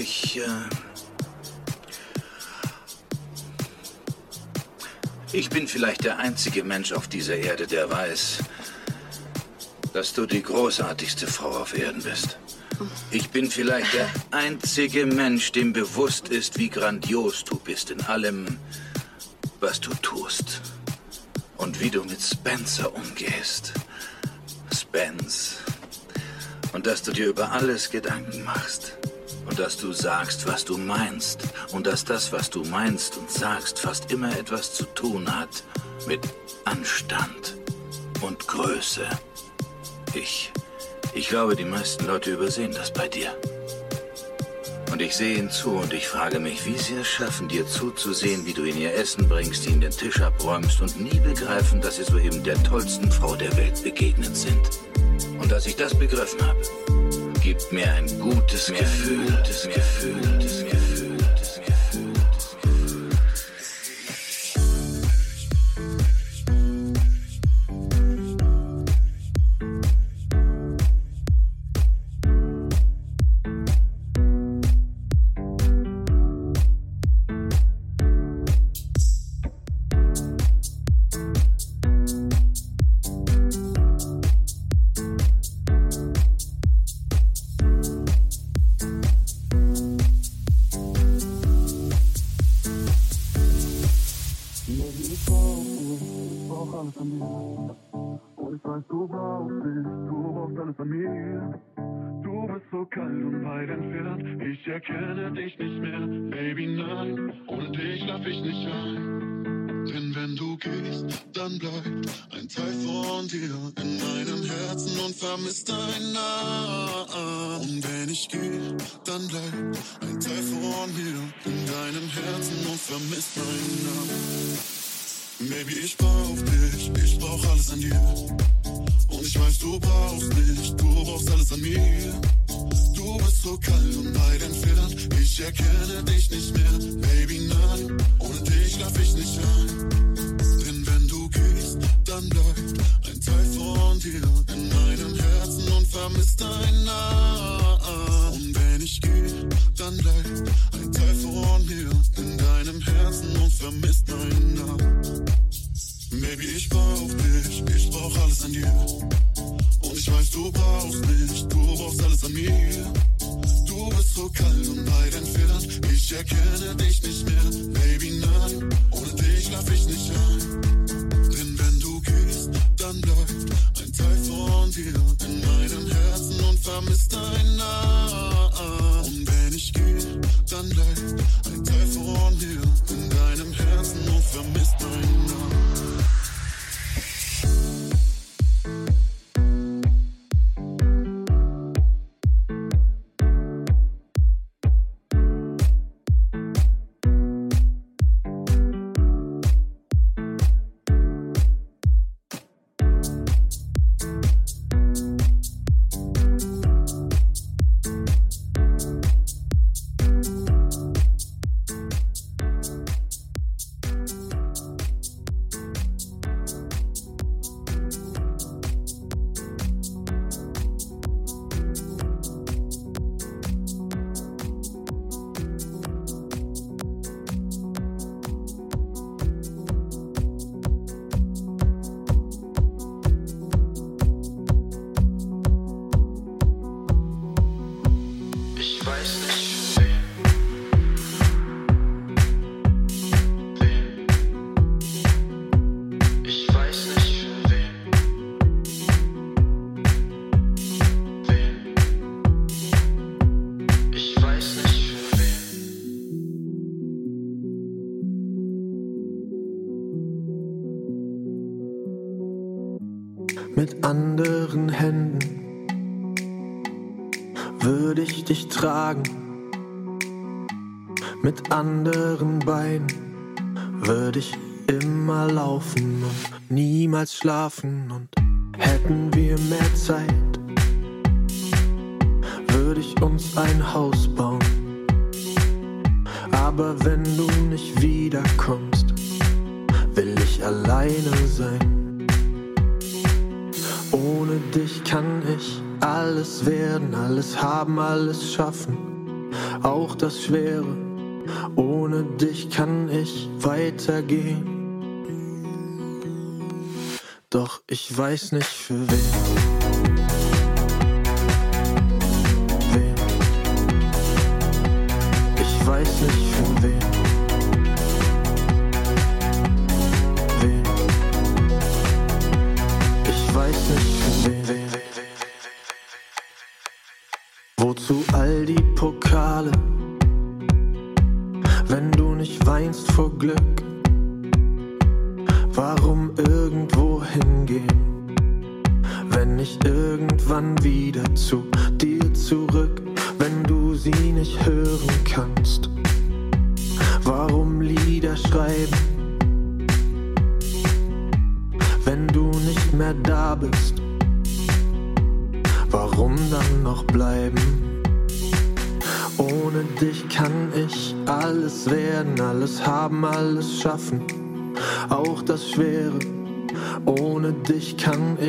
Ich, äh, ich bin vielleicht der einzige Mensch auf dieser Erde, der weiß, dass du die großartigste Frau auf Erden bist. Ich bin vielleicht der einzige Mensch, dem bewusst ist, wie grandios du bist in allem, was du tust. Und wie du mit Spencer umgehst. Spence. Und dass du dir über alles Gedanken machst. Und dass du sagst, was du meinst. Und dass das, was du meinst und sagst, fast immer etwas zu tun hat mit Anstand und Größe. Ich, ich glaube, die meisten Leute übersehen das bei dir. Und ich sehe ihnen zu und ich frage mich, wie sie es schaffen, dir zuzusehen, wie du ihnen ihr Essen bringst, ihnen den Tisch abräumst und nie begreifen, dass sie soeben der tollsten Frau der Welt begegnet sind. Und als ich das begriffen habe, gibt mir ein gutes Gefühl, gutes Gefühl, gutes Gefühl. Dich tragen. Mit anderen Beinen würde ich immer laufen und niemals schlafen. Und hätten wir mehr Zeit, würde ich uns ein Haus bauen. Aber wenn du nicht wiederkommst, will ich alleine sein. Ohne dich kann ich alles werden, alles haben, alles schaffen. auch das Schwere. Ohne dich kann ich weitergehen. Doch ich weiß nicht für wen.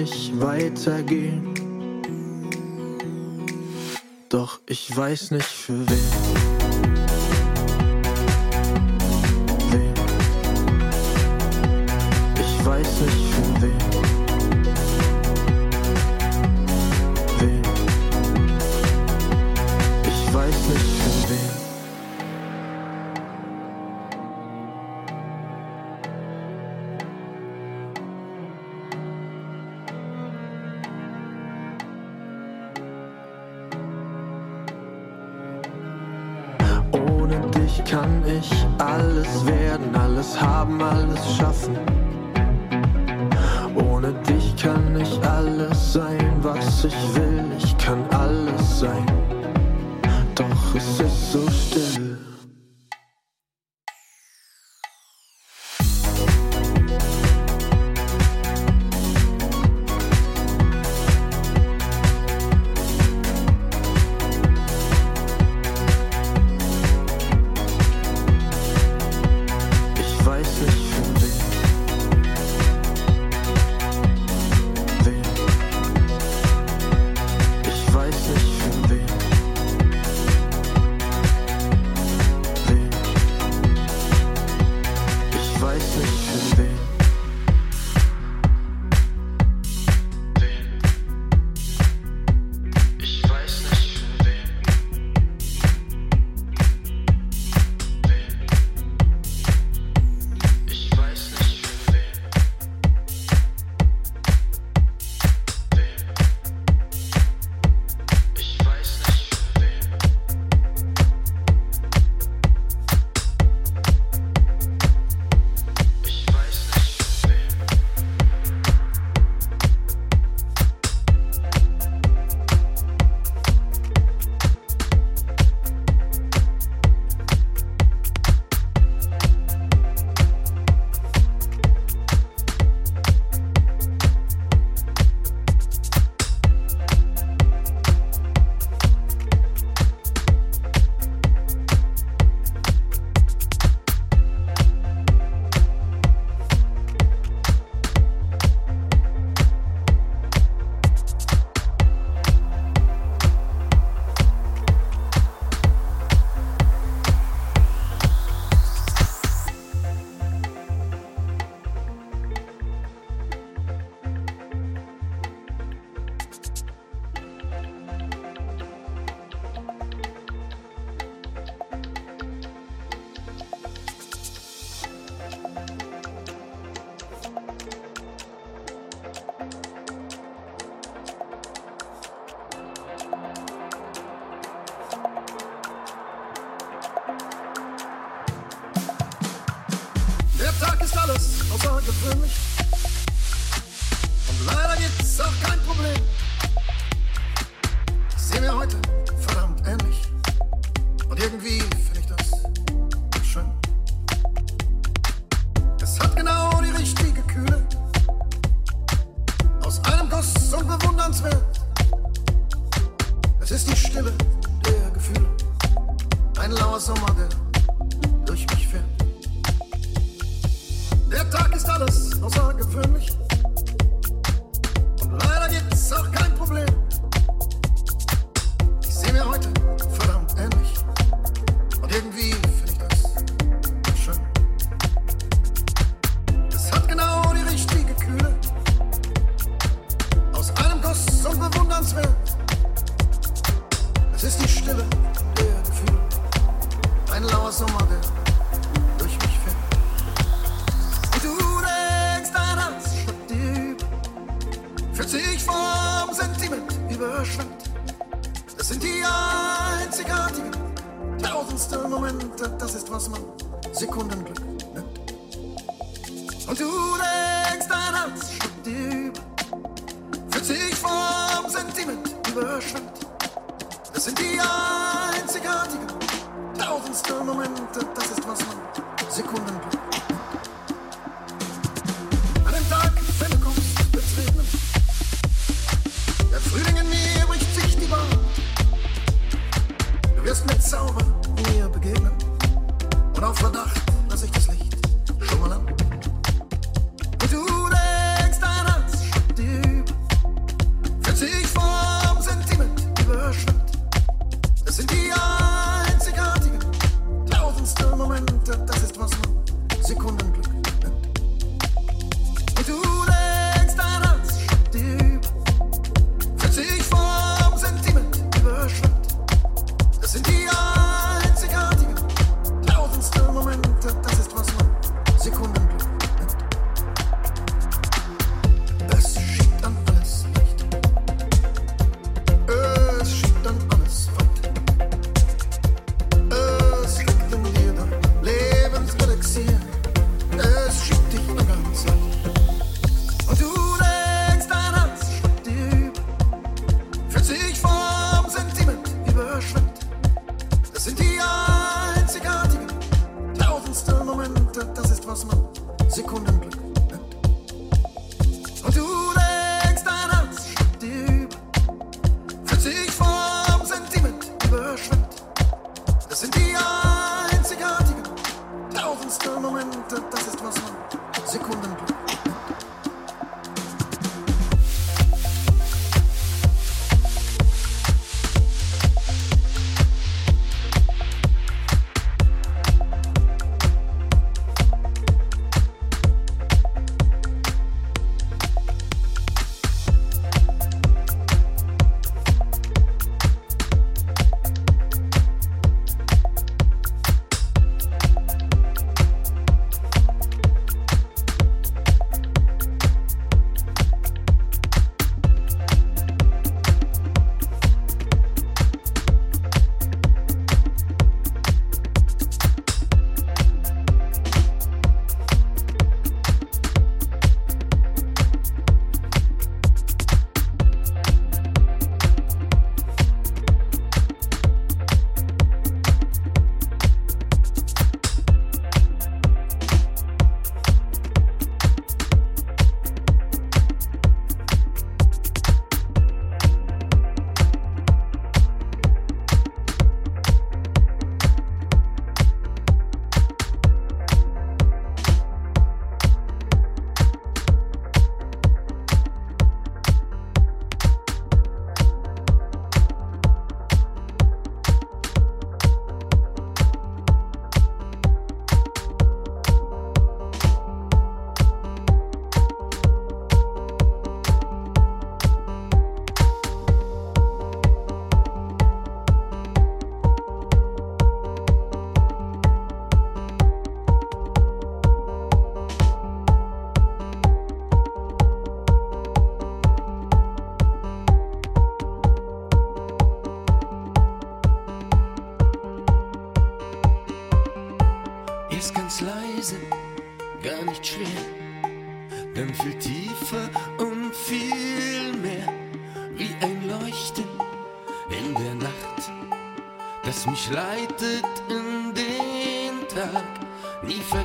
Ich weitergehen. Doch ich weiß nicht für wen.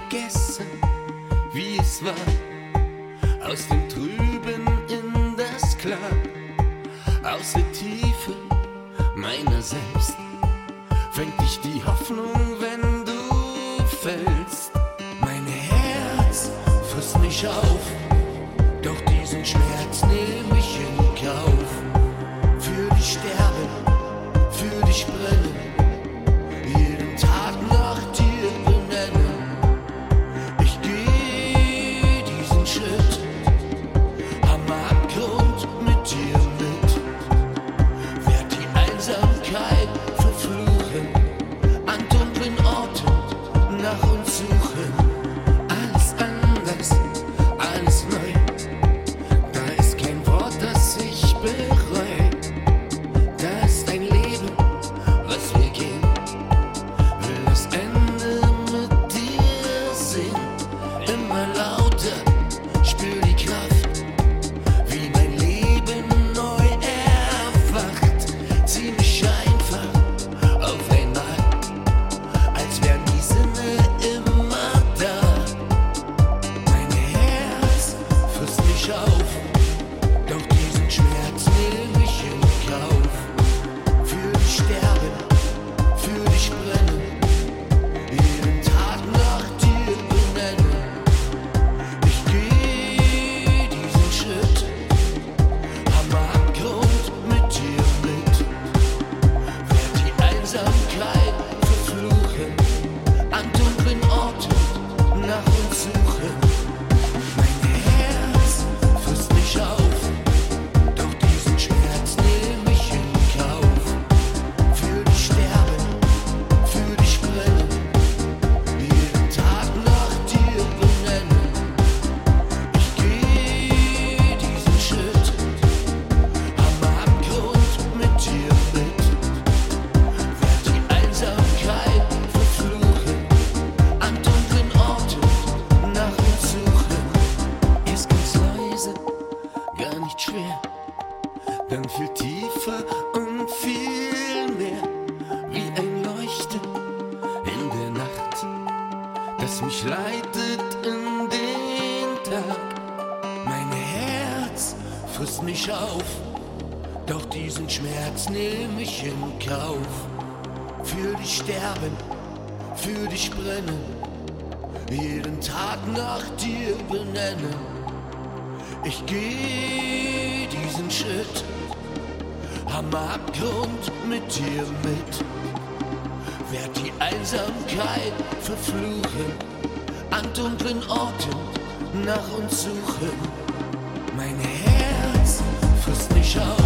vergessen, wie es war. Aus dem Trüben in das Klar, aus der Tiefe meiner selbst, fängt dich die Hoffnung, wenn du fällst. Mein Herz frisst mich auf, doch diesen Schmerz nehme ich in Kauf. Für dich sterben, für dich brennen. lauter. ich brenne, jeden Tag nach dir benennen. Ich gehe diesen Schritt am Abgrund mit dir mit. Werd die Einsamkeit verfluchen, an dunklen Orten nach uns suchen. Mein Herz frisst mich auf.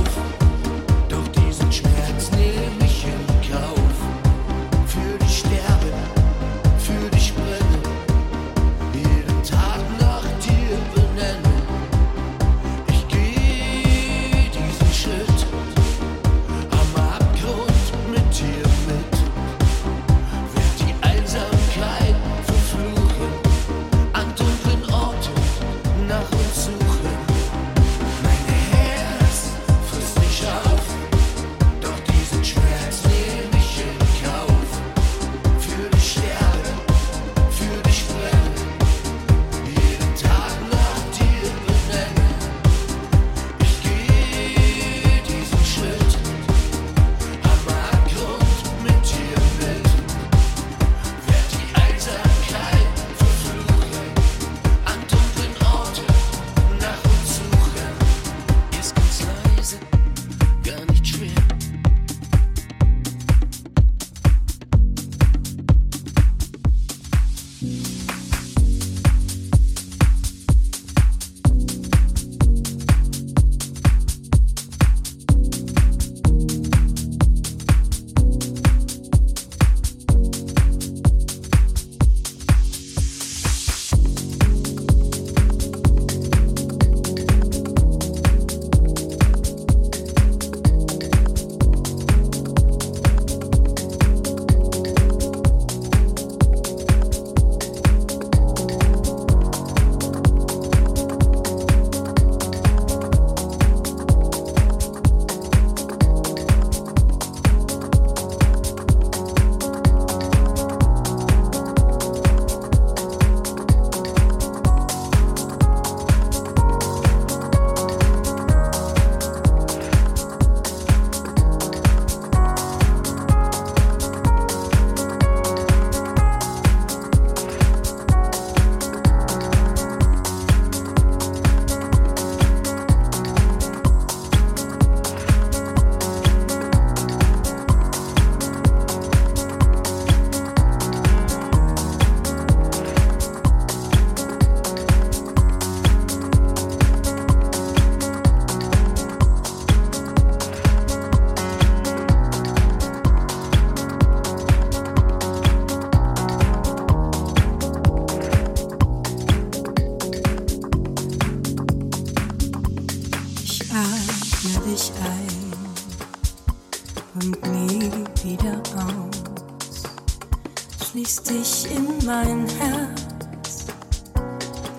dich in mein Herz,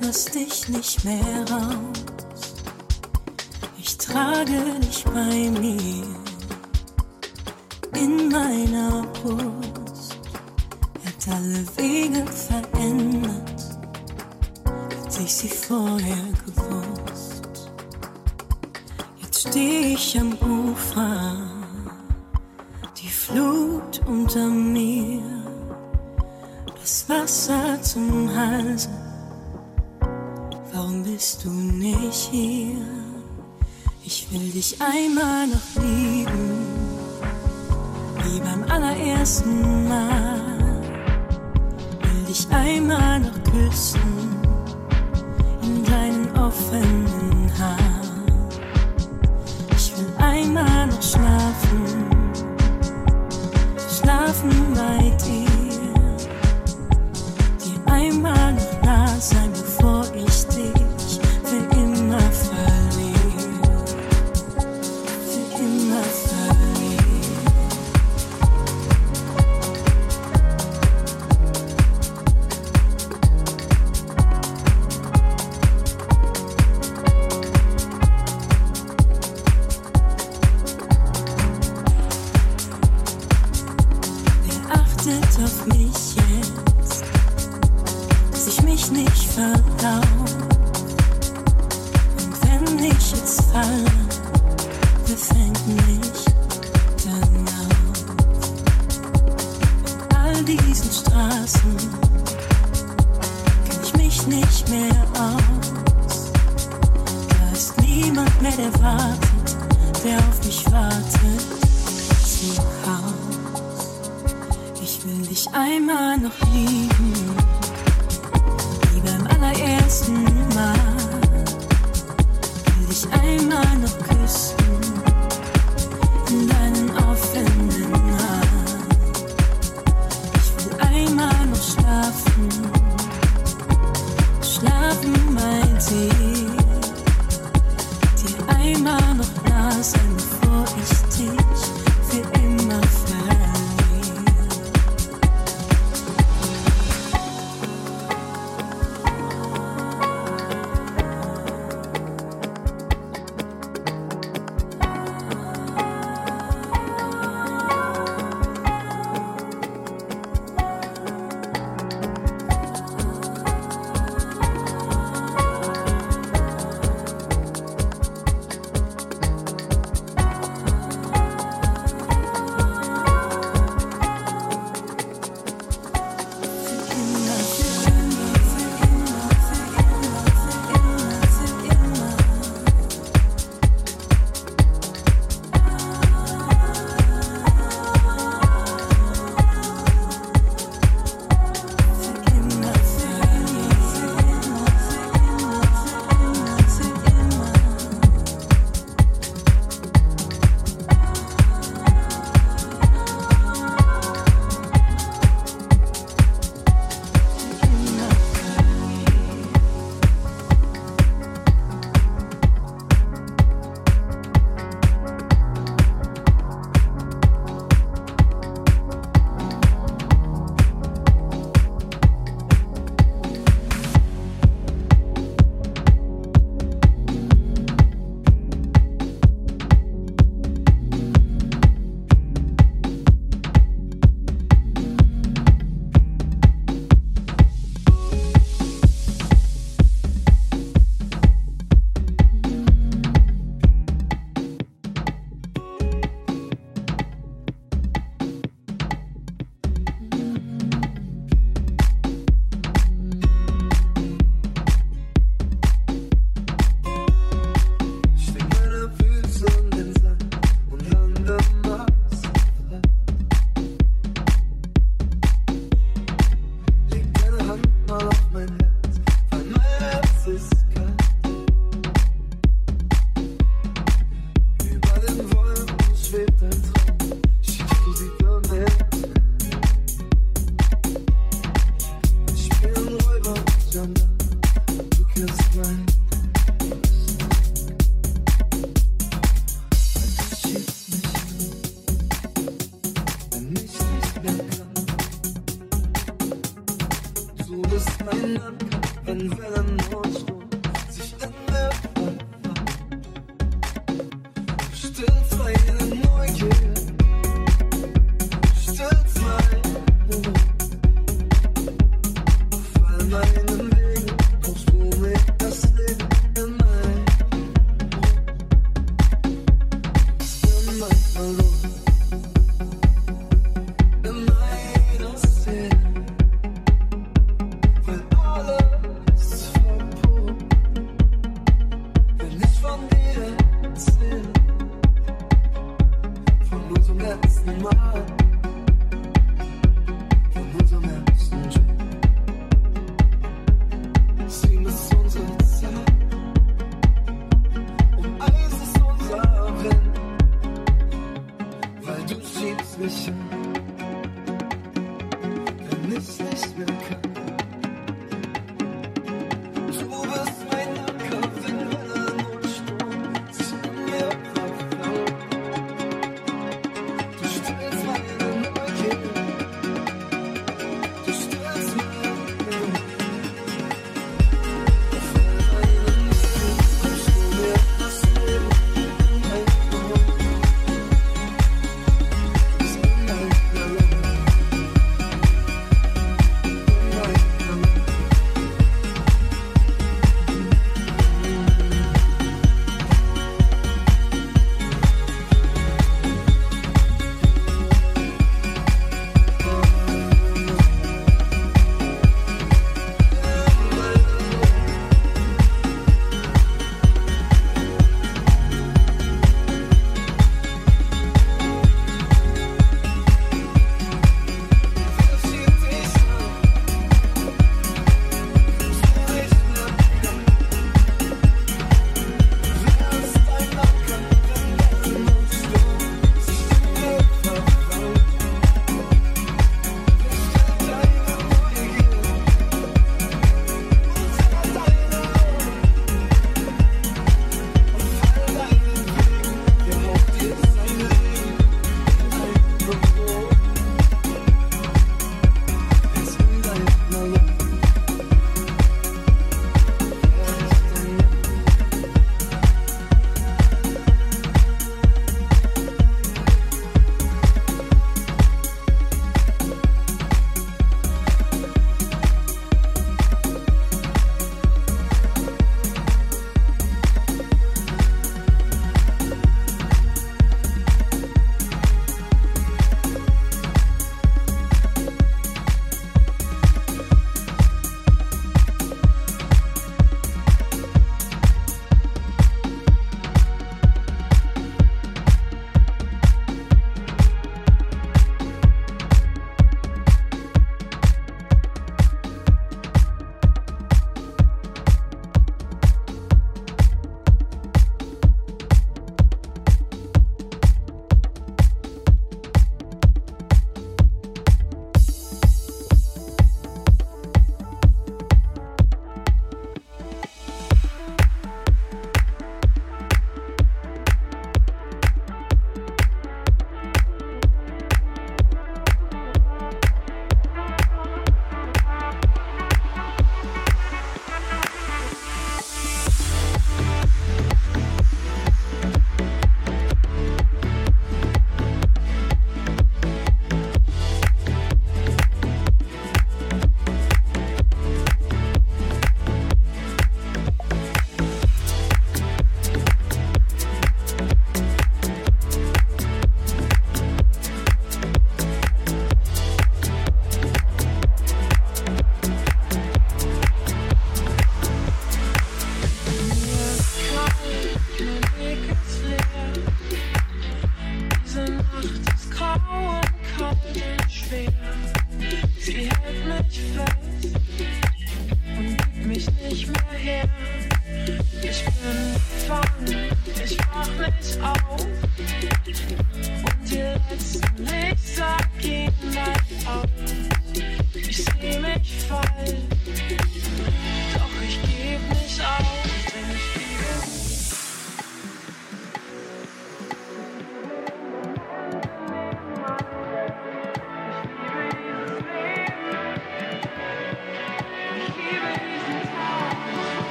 lass dich nicht mehr raus. Ich trage dich bei mir in meiner Brust. Hat alle Wege verändert, als ich sie vorher gewusst. Jetzt stehe ich am Nase. Warum bist du nicht hier? Ich will dich einmal noch lieben, wie beim allerersten Mal.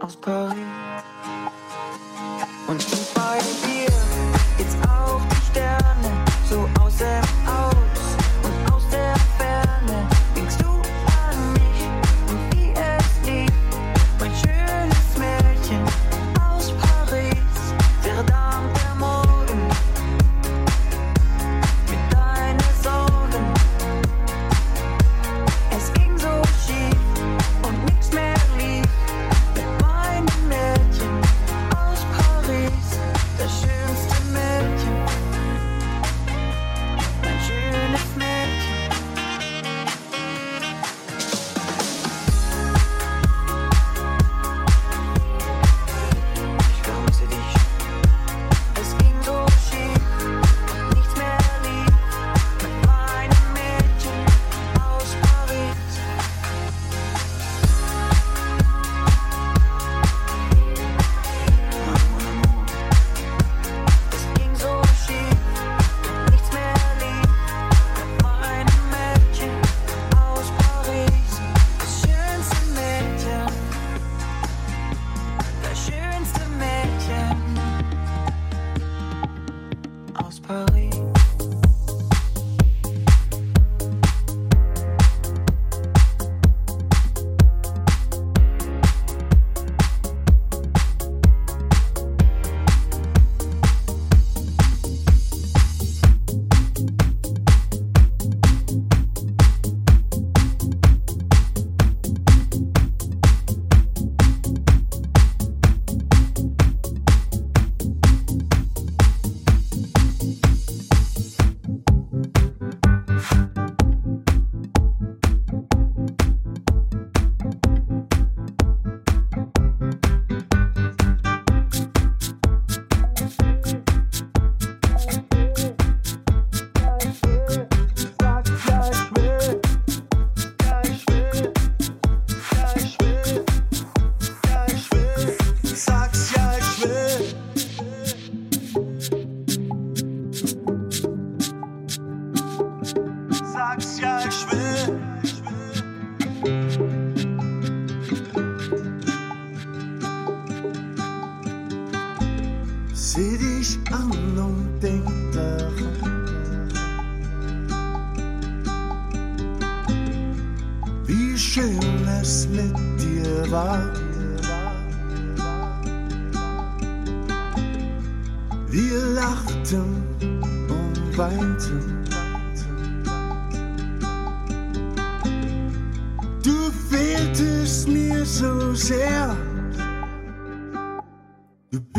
I was probably one,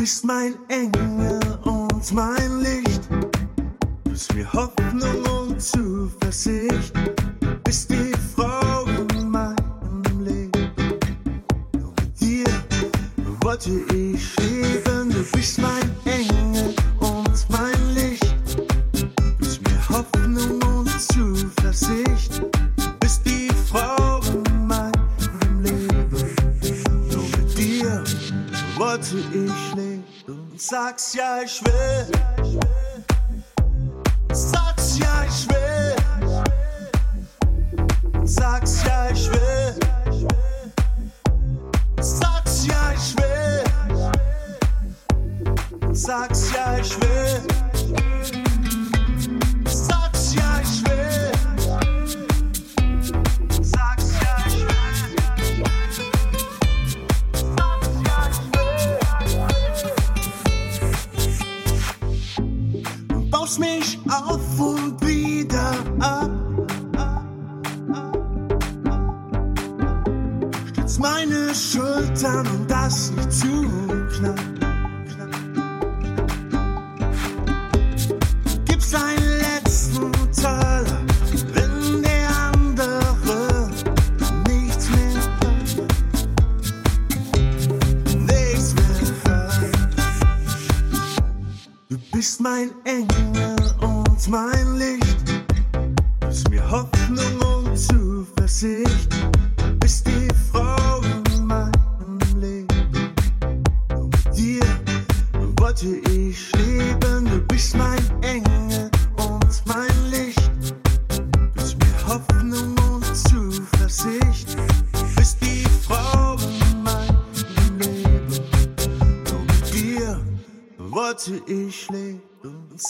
bist mein Engel und mein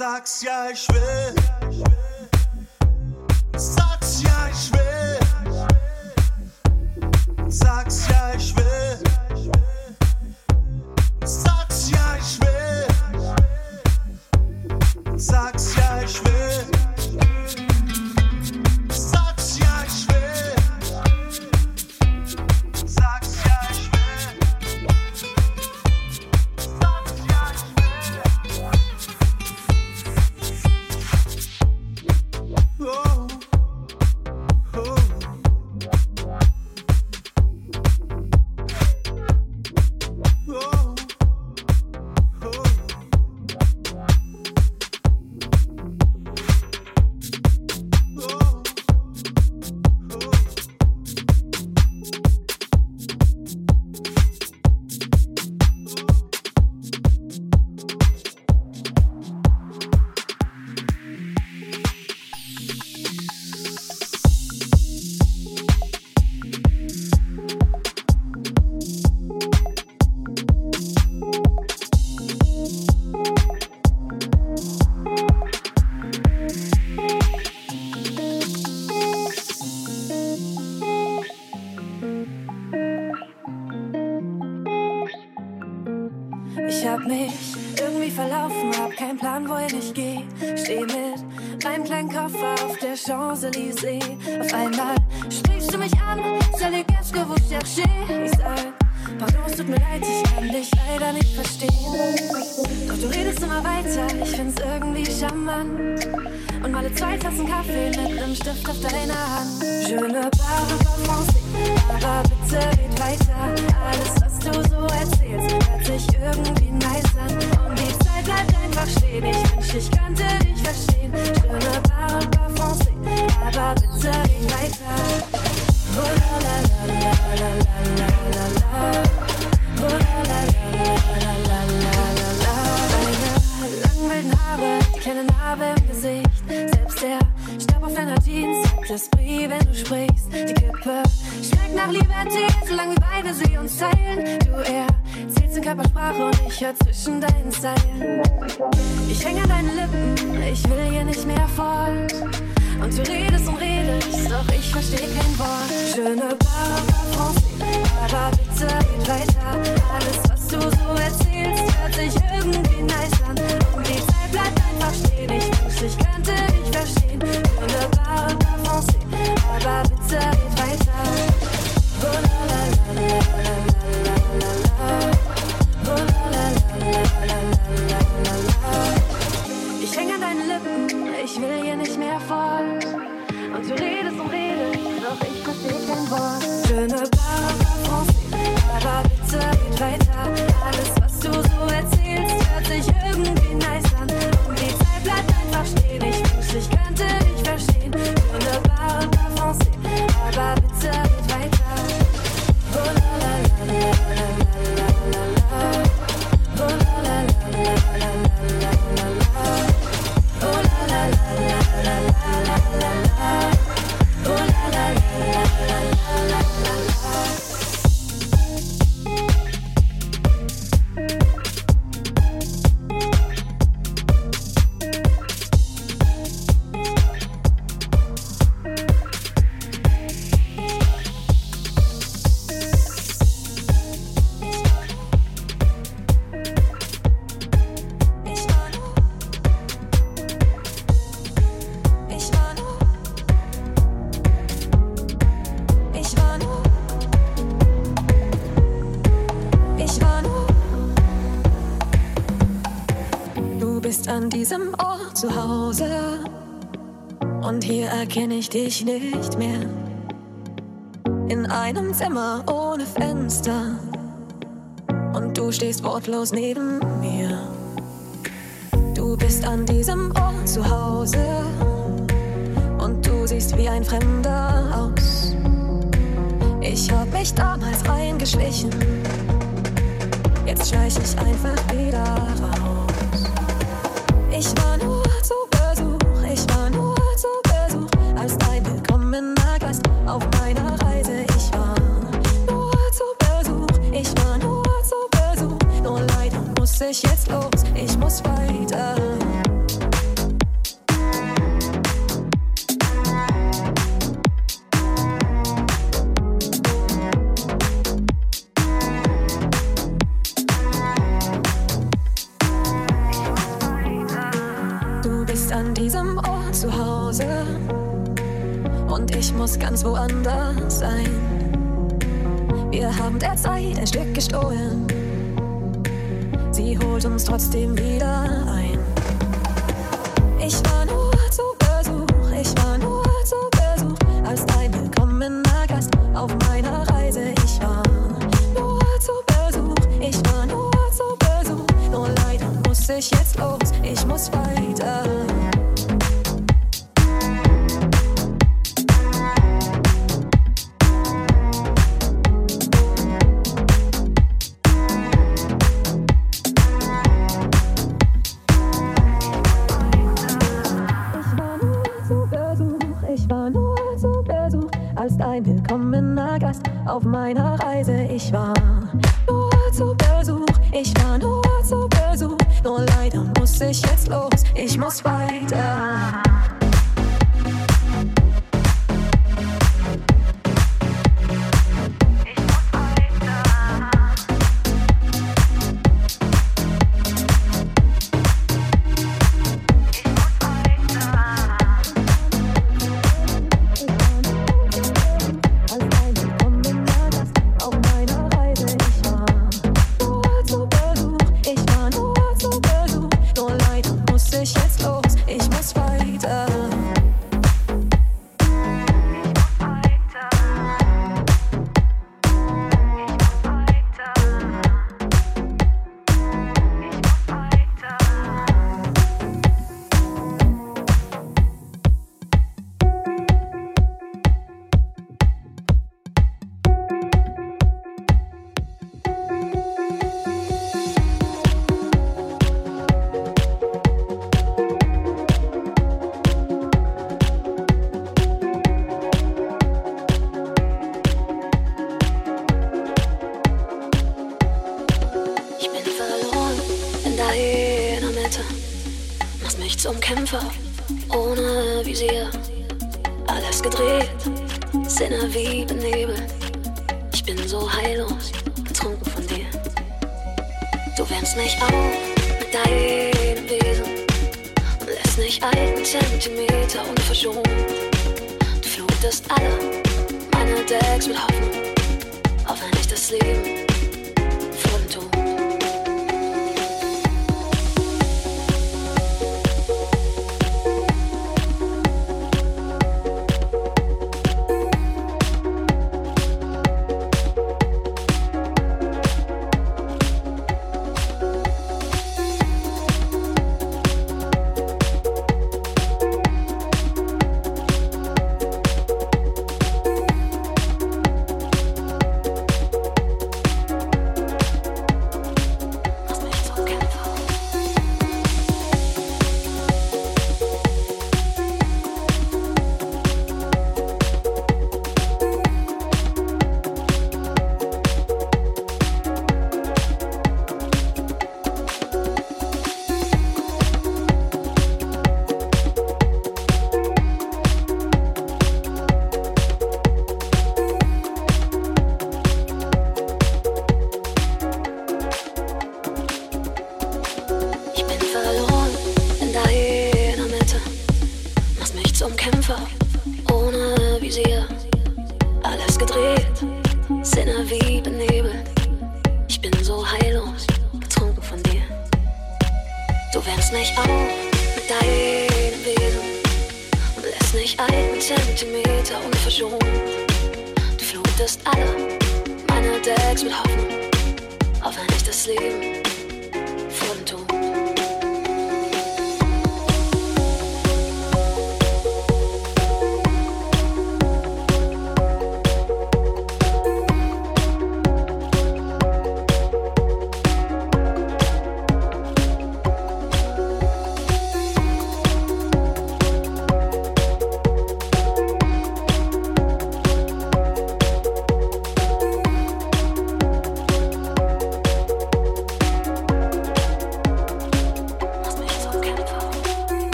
sag's ja, ich will. erkenne ich dich nicht mehr. In einem Zimmer ohne Fenster. Und du stehst wortlos neben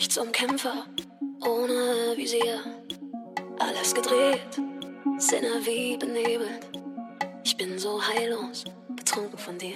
nichts um Kämpfer ohne Visier. Alles gedreht, Sinne wie benebelt. Ich bin so heillos, getrunken von dir.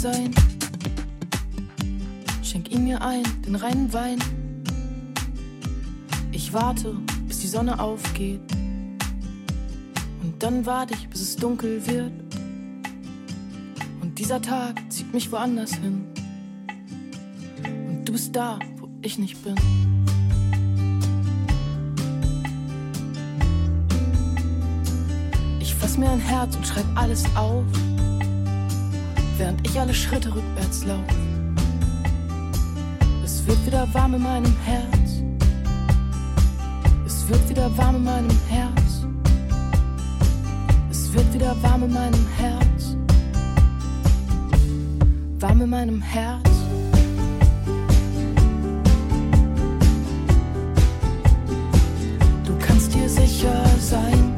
Sein. Schenk ihn mir ein, den reinen Wein. Ich warte, bis die Sonne aufgeht. Und dann warte ich, bis es dunkel wird. Und dieser Tag zieht mich woanders hin. Und du bist da, wo ich nicht bin. Ich fass mir ein Herz und schreib alles auf, ich alle Schritte rückwärts laufe. Es wird wieder warm in meinem Herz. Es wird wieder warm in meinem Herz. Es wird wieder warm in meinem Herz. Warm in meinem Herz. Du kannst dir sicher sein.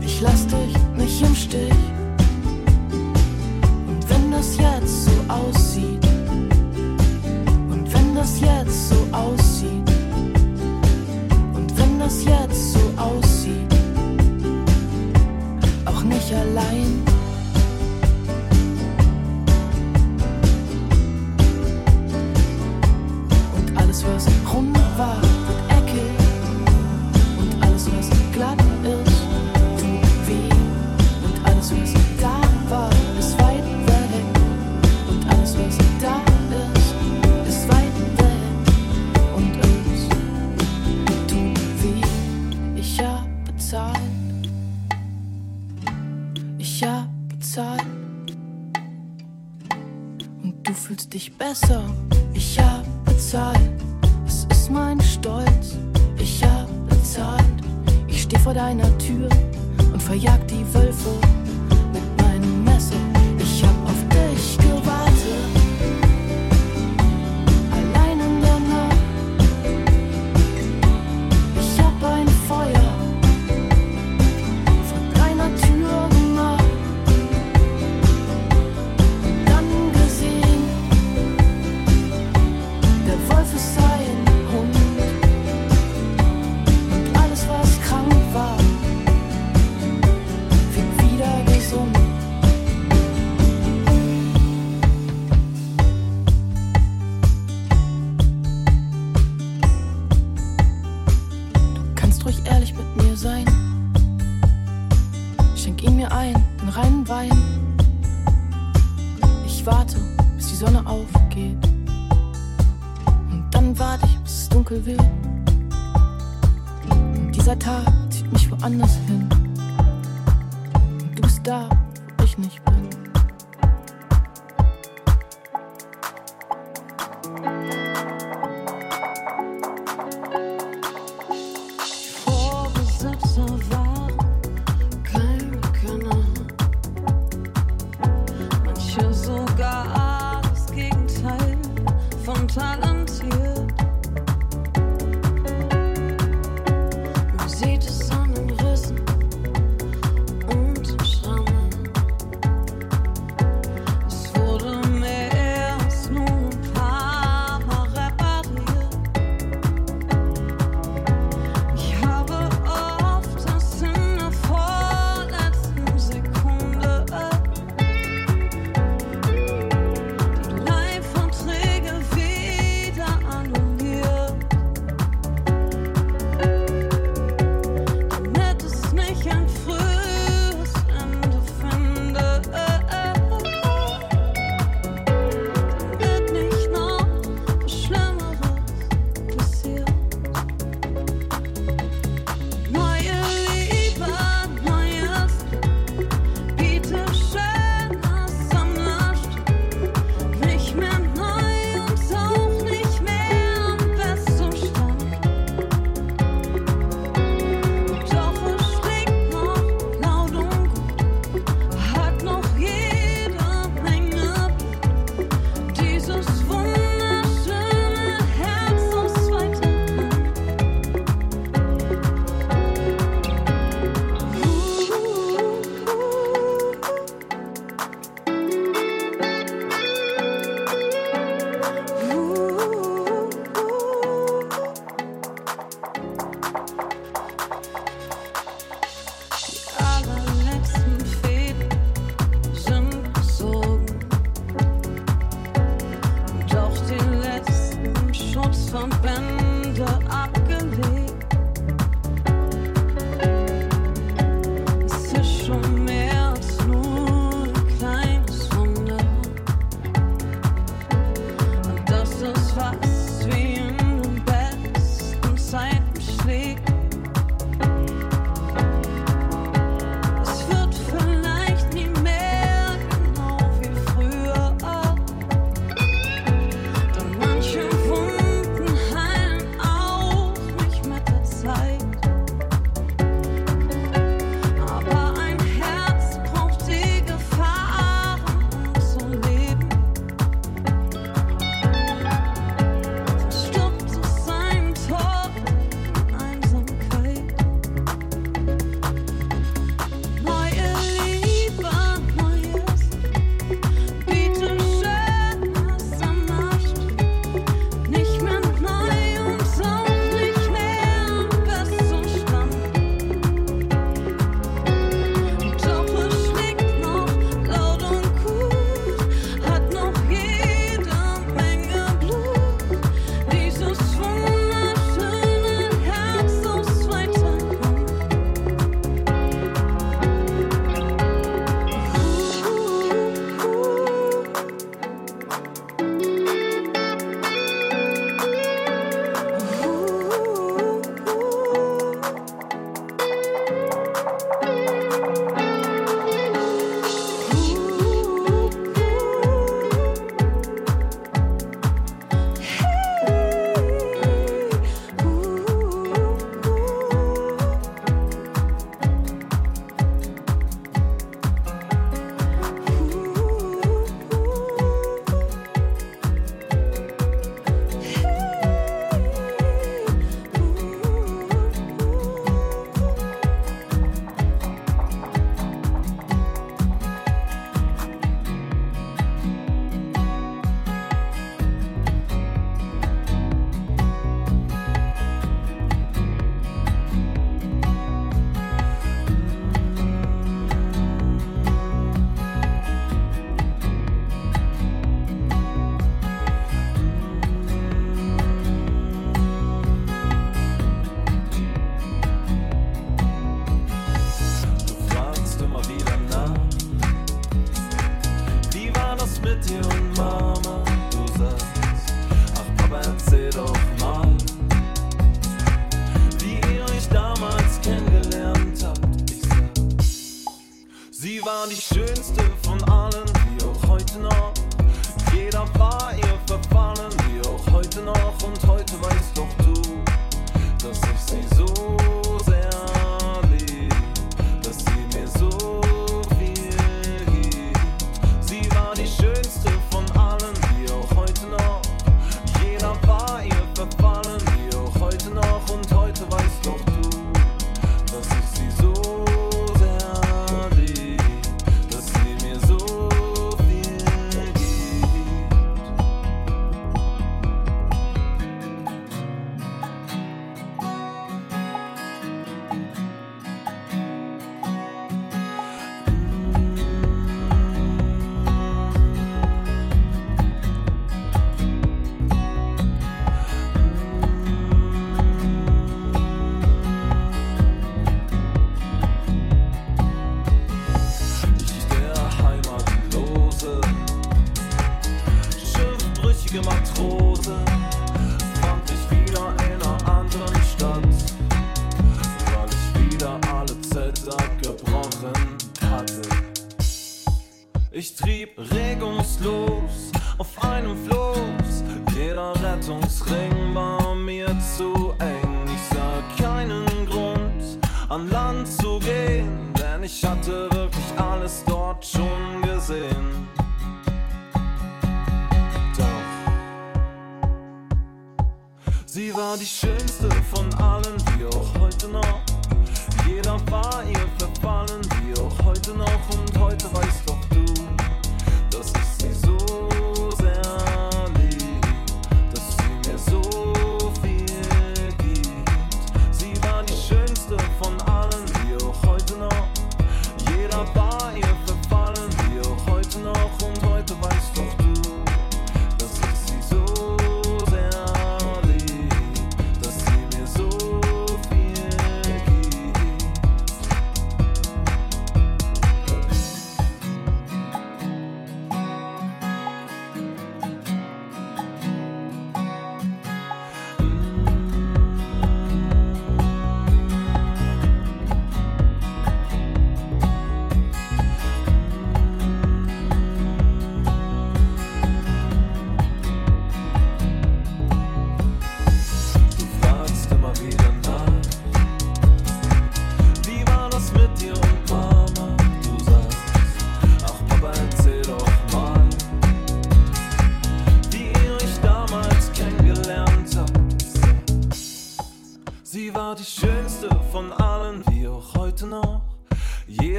Ich lass dich nicht im Stich. Jetzt so aussieht, und wenn das jetzt so aussieht, und wenn das jetzt so aussieht, auch nicht allein. Und alles, was rund war, dich besser. Ich hab bezahlt. Es ist mein Stolz. Ich hab bezahlt. Ich steh vor deiner Tür und verjag die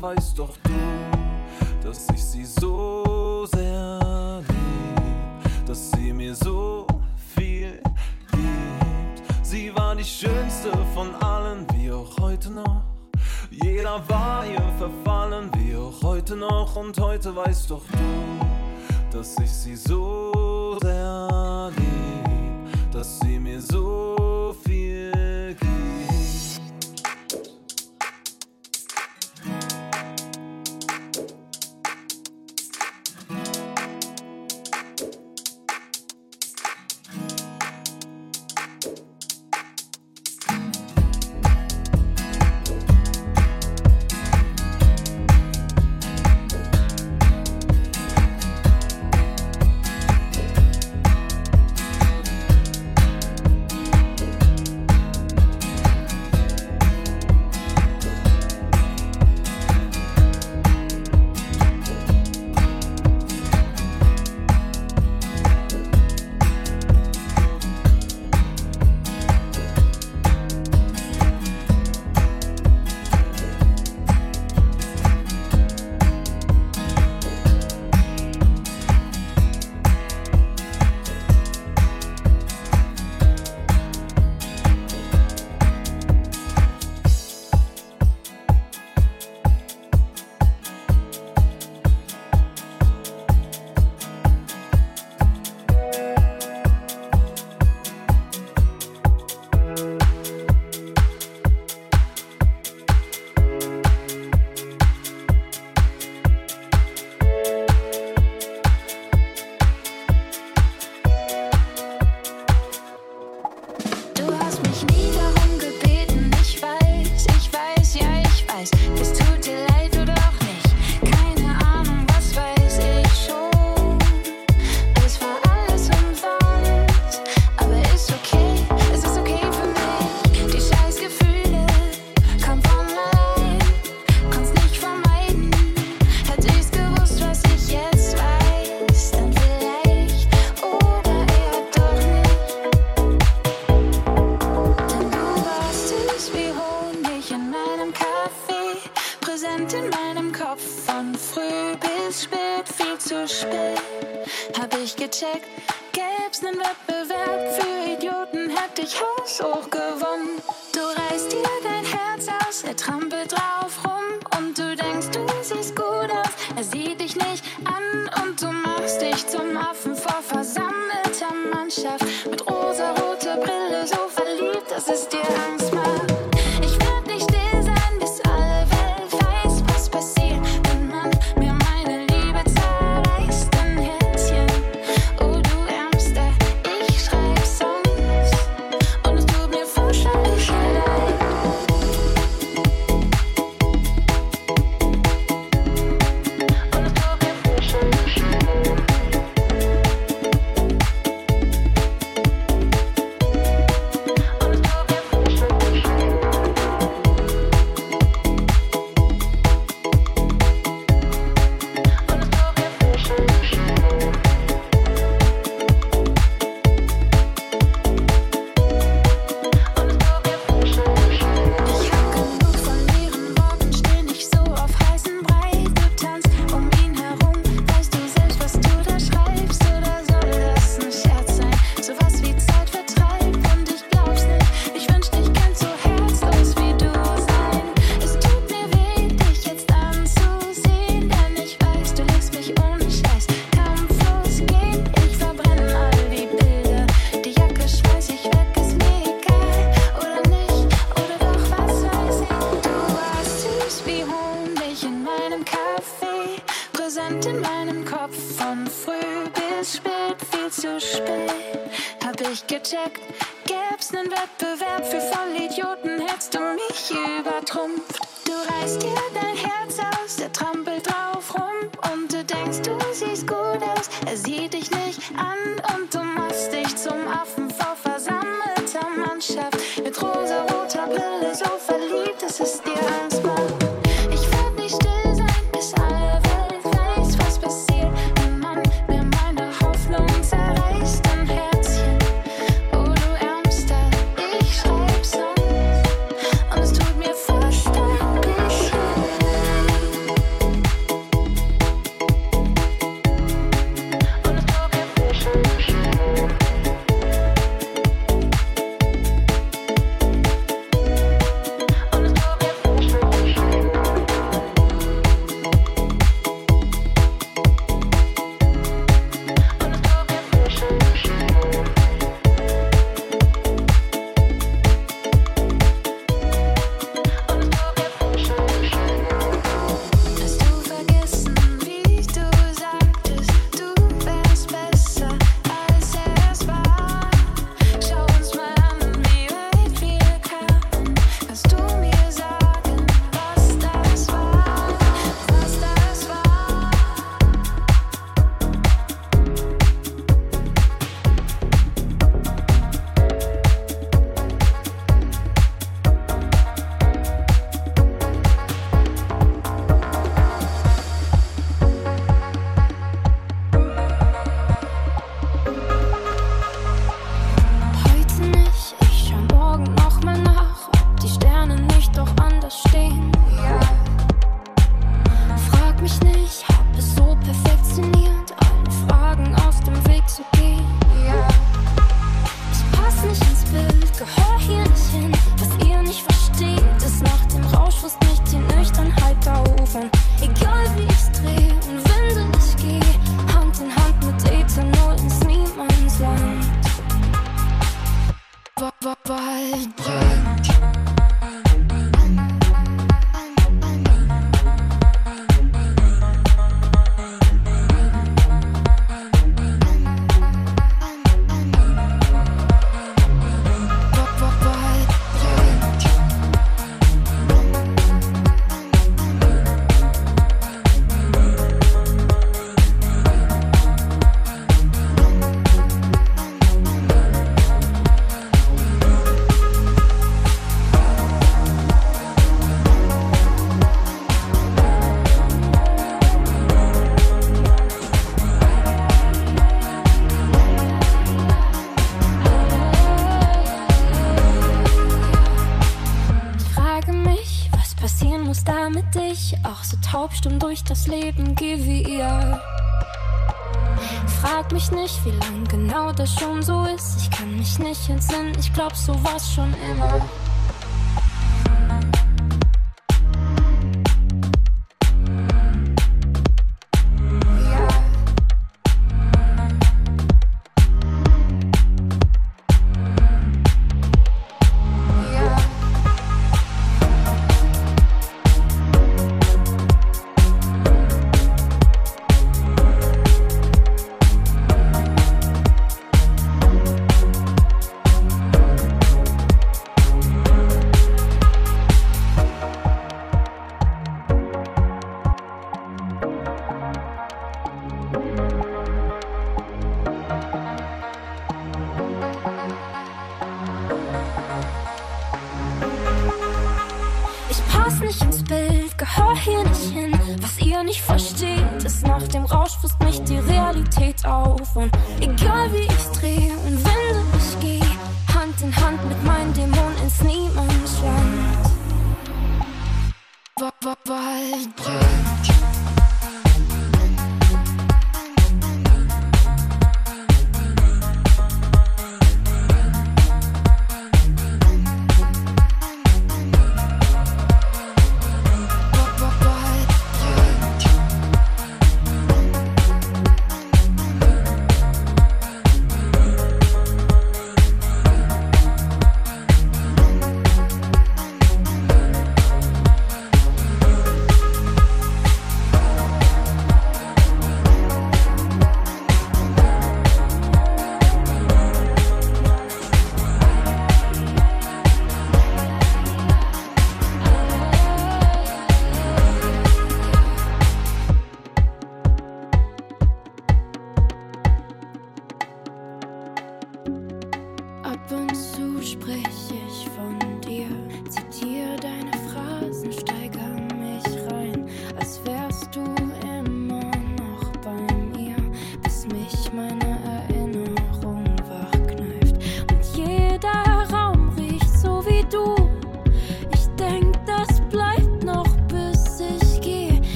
Weißt doch du, dass ich sie so sehr lieb, dass sie mir so viel gibt. Sie war die schönste von allen, wie auch heute noch. Jeder war ihr verfallen, wie auch heute noch. Und heute weißt doch du, dass ich sie so taubstumm durch das Leben, geh wie ihr. Frag mich nicht, wie lang genau das schon so ist. Ich kann mich nicht entsinnen, ich glaub, so war's schon immer.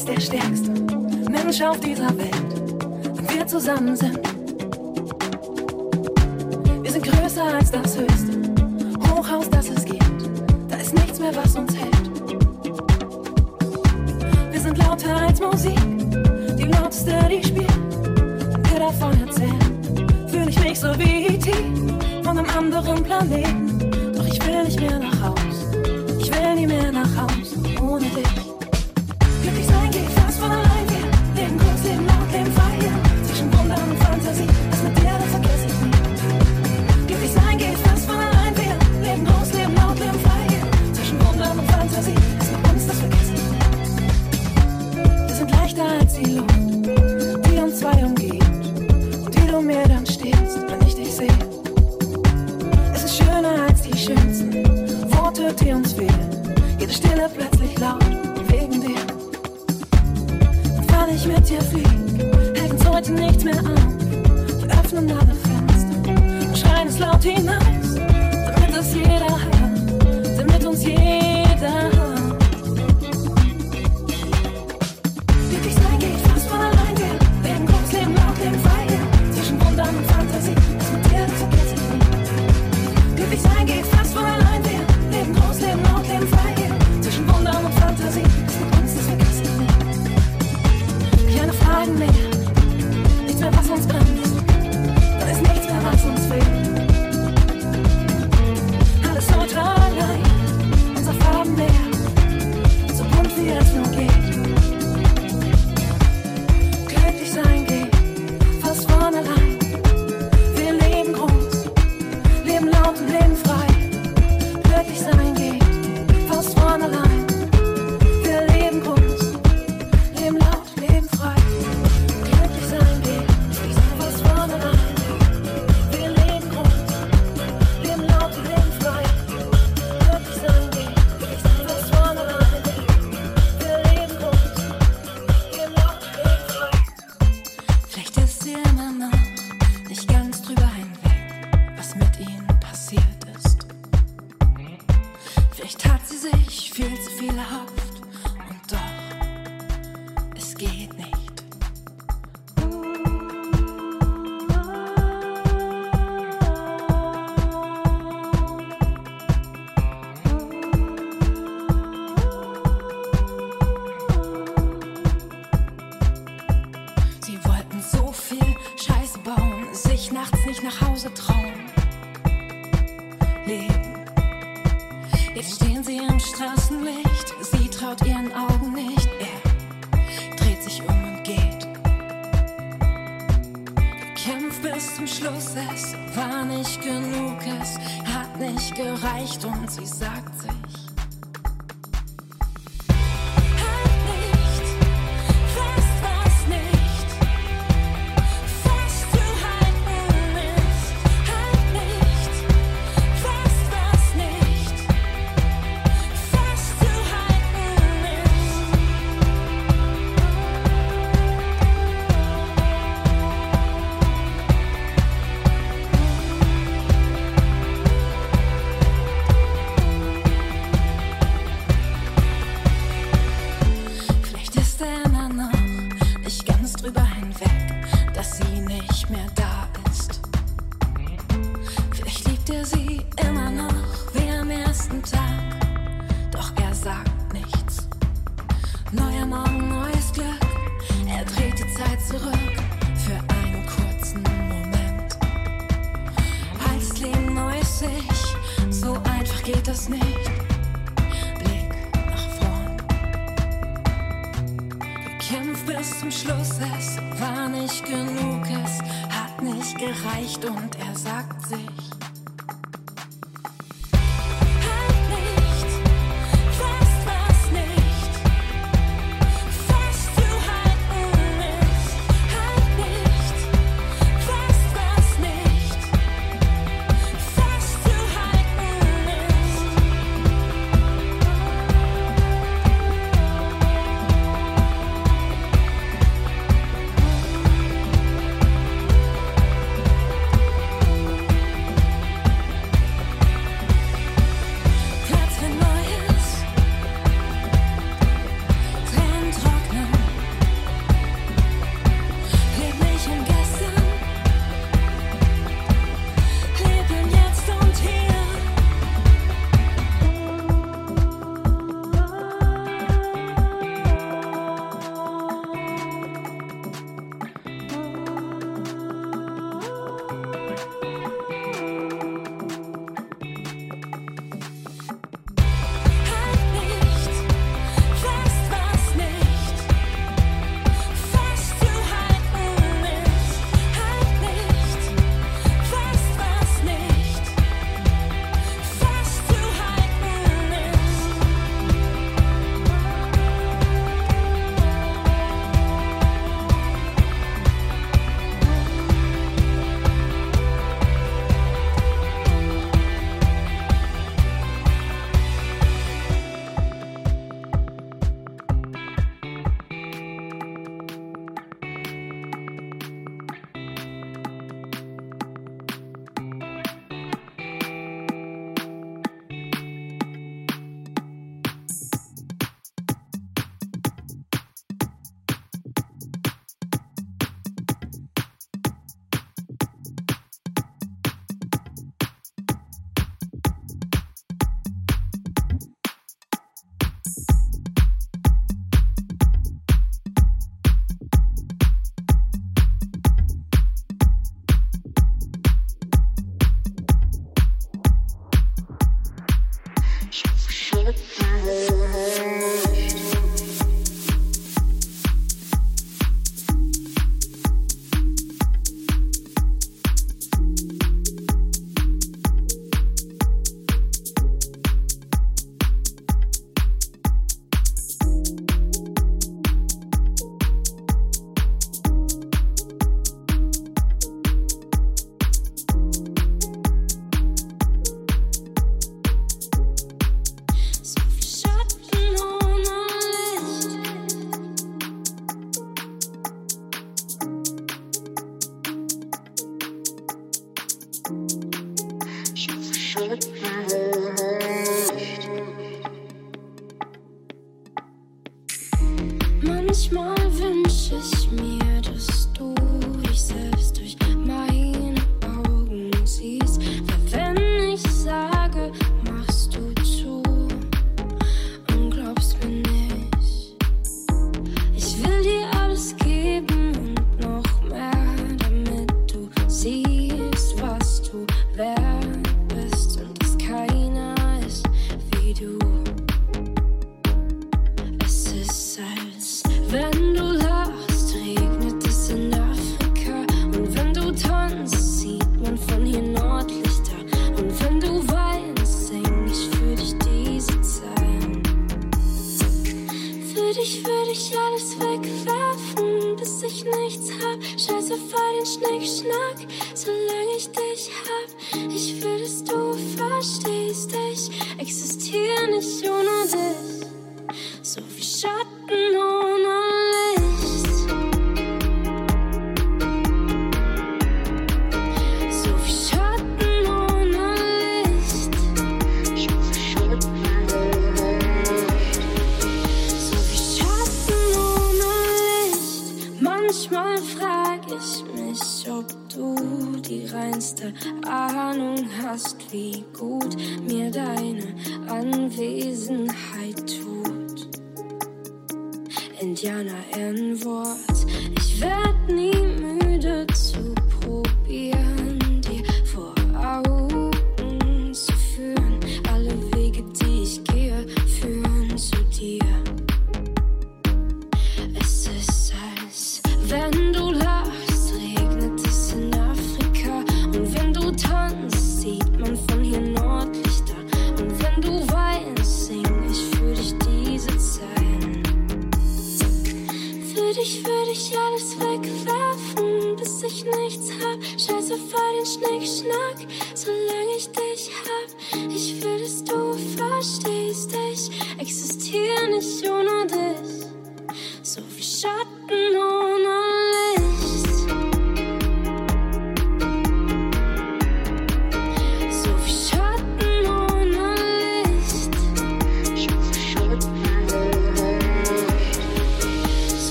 jetzt der stärkste Mensch auf dieser Welt. Wenn wir zusammen sind,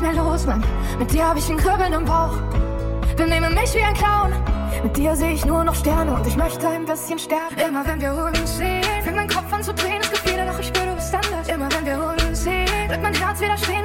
nicht mehr los, Mann. Mit dir hab ich ein Kribbeln im Bauch. Benehme mich wie ein Clown. Mit dir sehe ich nur noch Sterne und ich möchte ein bisschen sterben. Immer wenn wir uns sehen, fängt mein Kopf an zu drehen. Es gibt wieder, doch ich spüre, du bist anders. Immer wenn wir uns sehen, wird mein Herz wieder stehen.